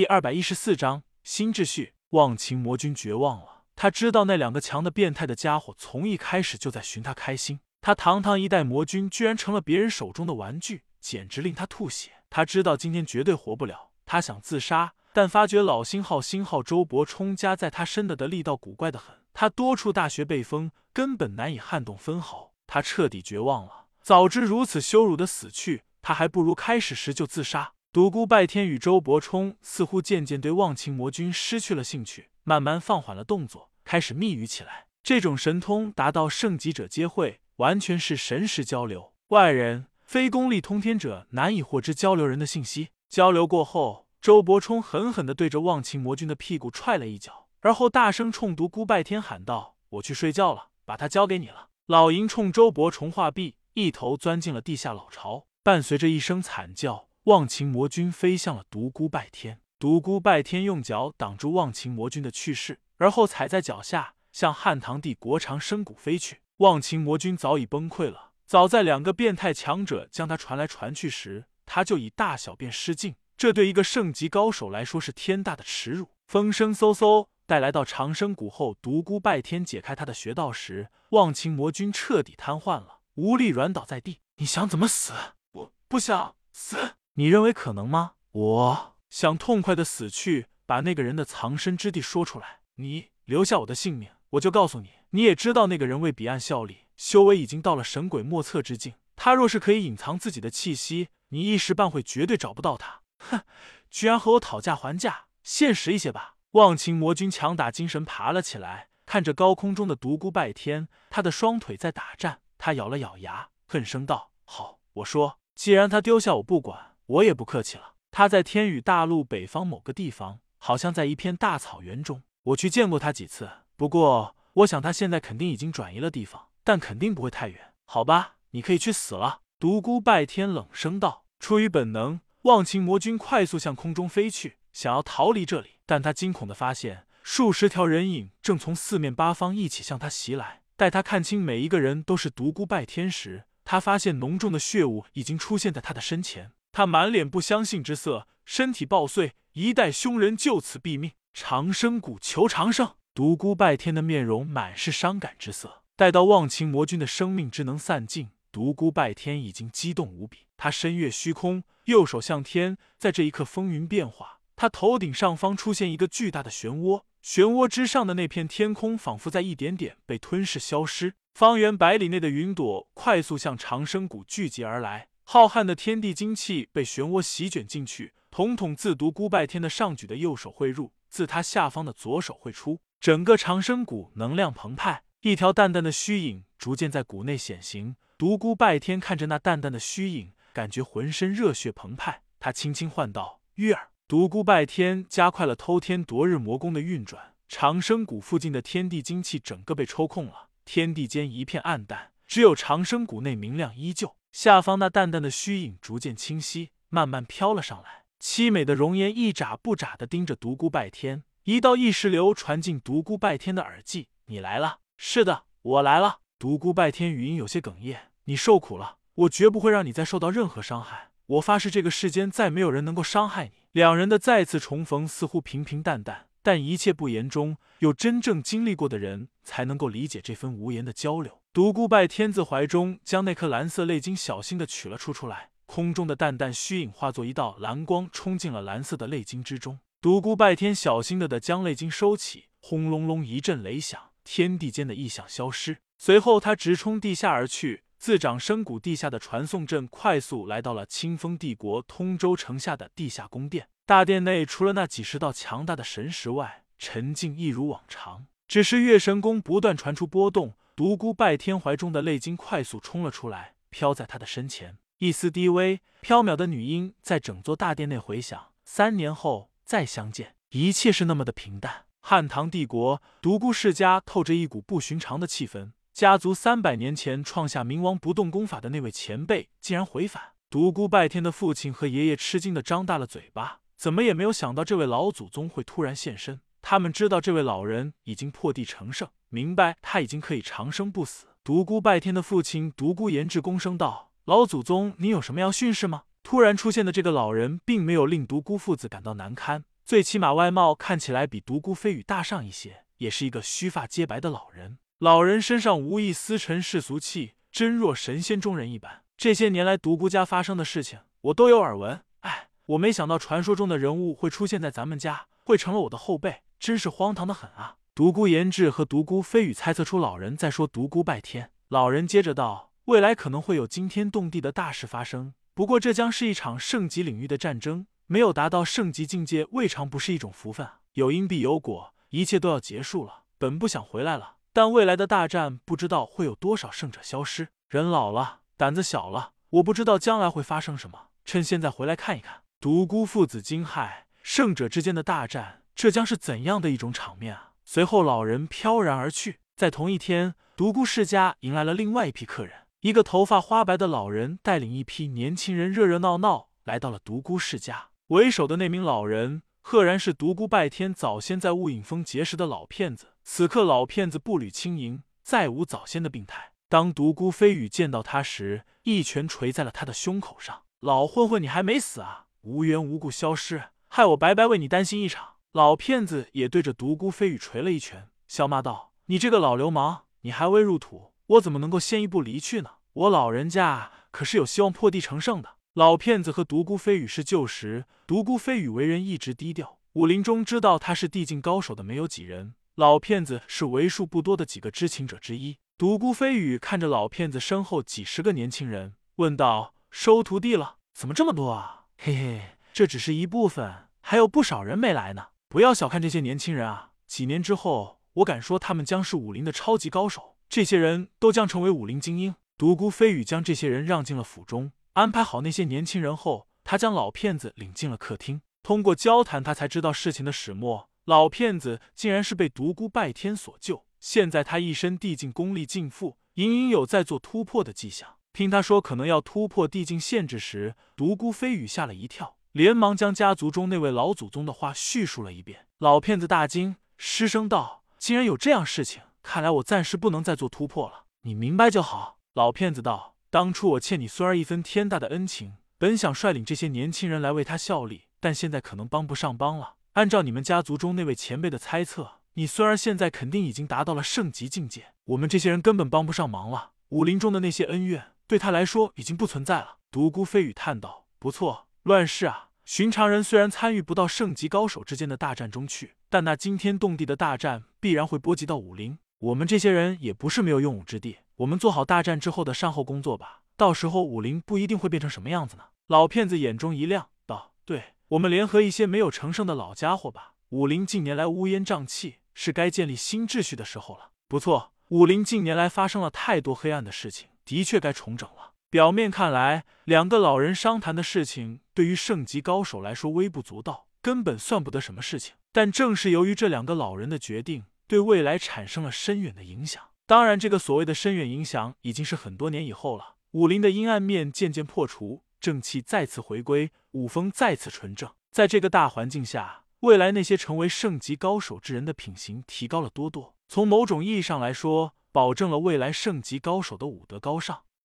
第二百一十四章新秩序。忘情魔君绝望了，他知道那两个强的变态的家伙从一开始就在寻他开心。他堂堂一代魔君，居然成了别人手中的玩具，简直令他吐血。他知道今天绝对活不了，他想自杀，但发觉老星号星号周伯冲加在他身的的力道古怪的很，他多处大穴被封，根本难以撼动分毫。他彻底绝望了。早知如此羞辱的死去，他还不如开始时就自杀。独孤拜天与周伯冲似乎渐渐对忘情魔君失去了兴趣，慢慢放缓了动作，开始密语起来。这种神通达到圣级者皆会，完全是神识交流，外人非功力通天者难以获知交流人的信息。交流过后，周伯冲狠狠地对着忘情魔君的屁股踹了一脚，而后大声冲独孤拜天喊道：“我去睡觉了，把他交给你了。”老鹰冲周伯冲画壁，一头钻进了地下老巢，伴随着一声惨叫。忘情魔君飞向了独孤拜天，独孤拜天用脚挡住忘情魔君的去势，而后踩在脚下，向汉唐帝国长生谷飞去。忘情魔君早已崩溃了，早在两个变态强者将他传来传去时，他就已大小便失禁。这对一个圣级高手来说是天大的耻辱。风声嗖嗖，待来到长生谷后，独孤拜天解开他的穴道时，忘情魔君彻底瘫痪了，无力软倒在地。你想怎么死？我不想死。你认为可能吗？我想痛快的死去，把那个人的藏身之地说出来。你留下我的性命，我就告诉你。你也知道那个人为彼岸效力，修为已经到了神鬼莫测之境。他若是可以隐藏自己的气息，你一时半会绝对找不到他。哼，居然和我讨价还价，现实一些吧。忘情魔君强打精神爬了起来，看着高空中的独孤拜天，他的双腿在打颤。他咬了咬牙，恨声道：“好，我说，既然他丢下我不管。”我也不客气了。他在天宇大陆北方某个地方，好像在一片大草原中。我去见过他几次，不过我想他现在肯定已经转移了地方，但肯定不会太远。好吧，你可以去死了。独孤拜天冷声道。出于本能，忘情魔君快速向空中飞去，想要逃离这里。但他惊恐的发现，数十条人影正从四面八方一起向他袭来。待他看清每一个人都是独孤拜天时，他发现浓重的血雾已经出现在他的身前。他满脸不相信之色，身体爆碎，一代凶人就此毙命。长生谷求长生！独孤拜天的面容满是伤感之色。待到忘情魔君的生命之能散尽，独孤拜天已经激动无比。他身跃虚空，右手向天，在这一刻风云变化。他头顶上方出现一个巨大的漩涡，漩涡之上的那片天空仿佛在一点点被吞噬消失。方圆百里内的云朵快速向长生谷聚集而来。浩瀚的天地精气被漩涡席卷进去，统统自独孤拜天的上举的右手汇入，自他下方的左手汇出，整个长生谷能量澎湃，一条淡淡的虚影逐渐在谷内显形。独孤拜天看着那淡淡的虚影，感觉浑身热血澎湃。他轻轻唤道：“玉儿。”独孤拜天加快了偷天夺日魔功的运转，长生谷附近的天地精气整个被抽空了，天地间一片暗淡，只有长生谷内明亮依旧。下方那淡淡的虚影逐渐清晰，慢慢飘了上来。凄美的容颜一眨不眨的盯着独孤拜天，一道意识流传进独孤拜天的耳际：“你来了。”“是的，我来了。”独孤拜天语音有些哽咽：“你受苦了，我绝不会让你再受到任何伤害。我发誓，这个世间再没有人能够伤害你。”两人的再次重逢似乎平平淡淡，但一切不言中，有真正经历过的人才能够理解这份无言的交流。独孤拜天自怀中将那颗蓝色泪晶小心的取了出出来，空中的淡淡虚影化作一道蓝光，冲进了蓝色的泪晶之中。独孤拜天小心的的将泪晶收起，轰隆隆一阵雷响，天地间的异象消失。随后他直冲地下而去，自长生谷地下的传送阵快速来到了清风帝国通州城下的地下宫殿。大殿内除了那几十道强大的神识外，沉静一如往常，只是月神宫不断传出波动。独孤拜天怀中的泪晶快速冲了出来，飘在他的身前。一丝低微飘渺的女音在整座大殿内回响。三年后再相见，一切是那么的平淡。汉唐帝国独孤世家透着一股不寻常的气氛。家族三百年前创下冥王不动功法的那位前辈竟然回返。独孤拜天的父亲和爷爷吃惊的张大了嘴巴，怎么也没有想到这位老祖宗会突然现身。他们知道这位老人已经破地成圣。明白他已经可以长生不死。独孤拜天的父亲独孤延志躬声道：“老祖宗，您有什么要训示吗？”突然出现的这个老人并没有令独孤父子感到难堪，最起码外貌看起来比独孤飞羽大上一些，也是一个须发皆白的老人。老人身上无一丝尘世俗气，真若神仙中人一般。这些年来独孤家发生的事情，我都有耳闻。哎，我没想到传说中的人物会出现在咱们家，会成了我的后辈，真是荒唐的很啊！独孤延志和独孤飞羽猜测出老人在说独孤拜天。老人接着道：“未来可能会有惊天动地的大事发生，不过这将是一场圣级领域的战争。”没有达到圣级境界，未尝不是一种福分。有因必有果，一切都要结束了。本不想回来了，但未来的大战不知道会有多少胜者消失。人老了，胆子小了，我不知道将来会发生什么。趁现在回来看一看，独孤父子惊骇，圣者之间的大战，这将是怎样的一种场面啊！随后，老人飘然而去。在同一天，独孤世家迎来了另外一批客人，一个头发花白的老人带领一批年轻人，热热闹闹来到了独孤世家。为首的那名老人，赫然是独孤拜天早先在雾隐峰结识的老骗子。此刻，老骗子步履轻盈，再无早先的病态。当独孤飞羽见到他时，一拳捶在了他的胸口上：“老混混，你还没死啊！无缘无故消失，害我白白为你担心一场。”老骗子也对着独孤飞羽捶了一拳，笑骂道：“你这个老流氓，你还未入土，我怎么能够先一步离去呢？我老人家可是有希望破地成圣的。”老骗子和独孤飞羽是旧识，独孤飞羽为人一直低调，武林中知道他是地境高手的没有几人，老骗子是为数不多的几个知情者之一。独孤飞羽看着老骗子身后几十个年轻人，问道：“收徒弟了？怎么这么多啊？”嘿嘿，这只是一部分，还有不少人没来呢。不要小看这些年轻人啊！几年之后，我敢说他们将是武林的超级高手，这些人都将成为武林精英。独孤飞羽将这些人让进了府中。安排好那些年轻人后，他将老骗子领进了客厅。通过交谈，他才知道事情的始末。老骗子竟然是被独孤拜天所救，现在他一身地境功力尽复，隐隐有在做突破的迹象。听他说可能要突破地境限制时，独孤飞羽吓了一跳，连忙将家族中那位老祖宗的话叙述了一遍。老骗子大惊，失声道：“竟然有这样事情，看来我暂时不能再做突破了。你明白就好。”老骗子道。当初我欠你孙儿一分天大的恩情，本想率领这些年轻人来为他效力，但现在可能帮不上帮了。按照你们家族中那位前辈的猜测，你孙儿现在肯定已经达到了圣级境界，我们这些人根本帮不上忙了。武林中的那些恩怨，对他来说已经不存在了。独孤飞羽叹道：“不错，乱世啊，寻常人虽然参与不到圣级高手之间的大战中去，但那惊天动地的大战必然会波及到武林。我们这些人也不是没有用武之地。”我们做好大战之后的善后工作吧，到时候武林不一定会变成什么样子呢。老骗子眼中一亮，道：“对，我们联合一些没有成圣的老家伙吧。武林近年来乌烟瘴气，是该建立新秩序的时候了。不错，武林近年来发生了太多黑暗的事情，的确该重整了。”表面看来，两个老人商谈的事情对于圣级高手来说微不足道，根本算不得什么事情。但正是由于这两个老人的决定，对未来产生了深远的影响。当然，这个所谓的深远影响已经是很多年以后了。武林的阴暗面渐渐破除，正气再次回归，武风再次纯正。在这个大环境下，未来那些成为圣级高手之人的品行提高了多多。从某种意义上来说，保证了未来圣级高手的武德高尚。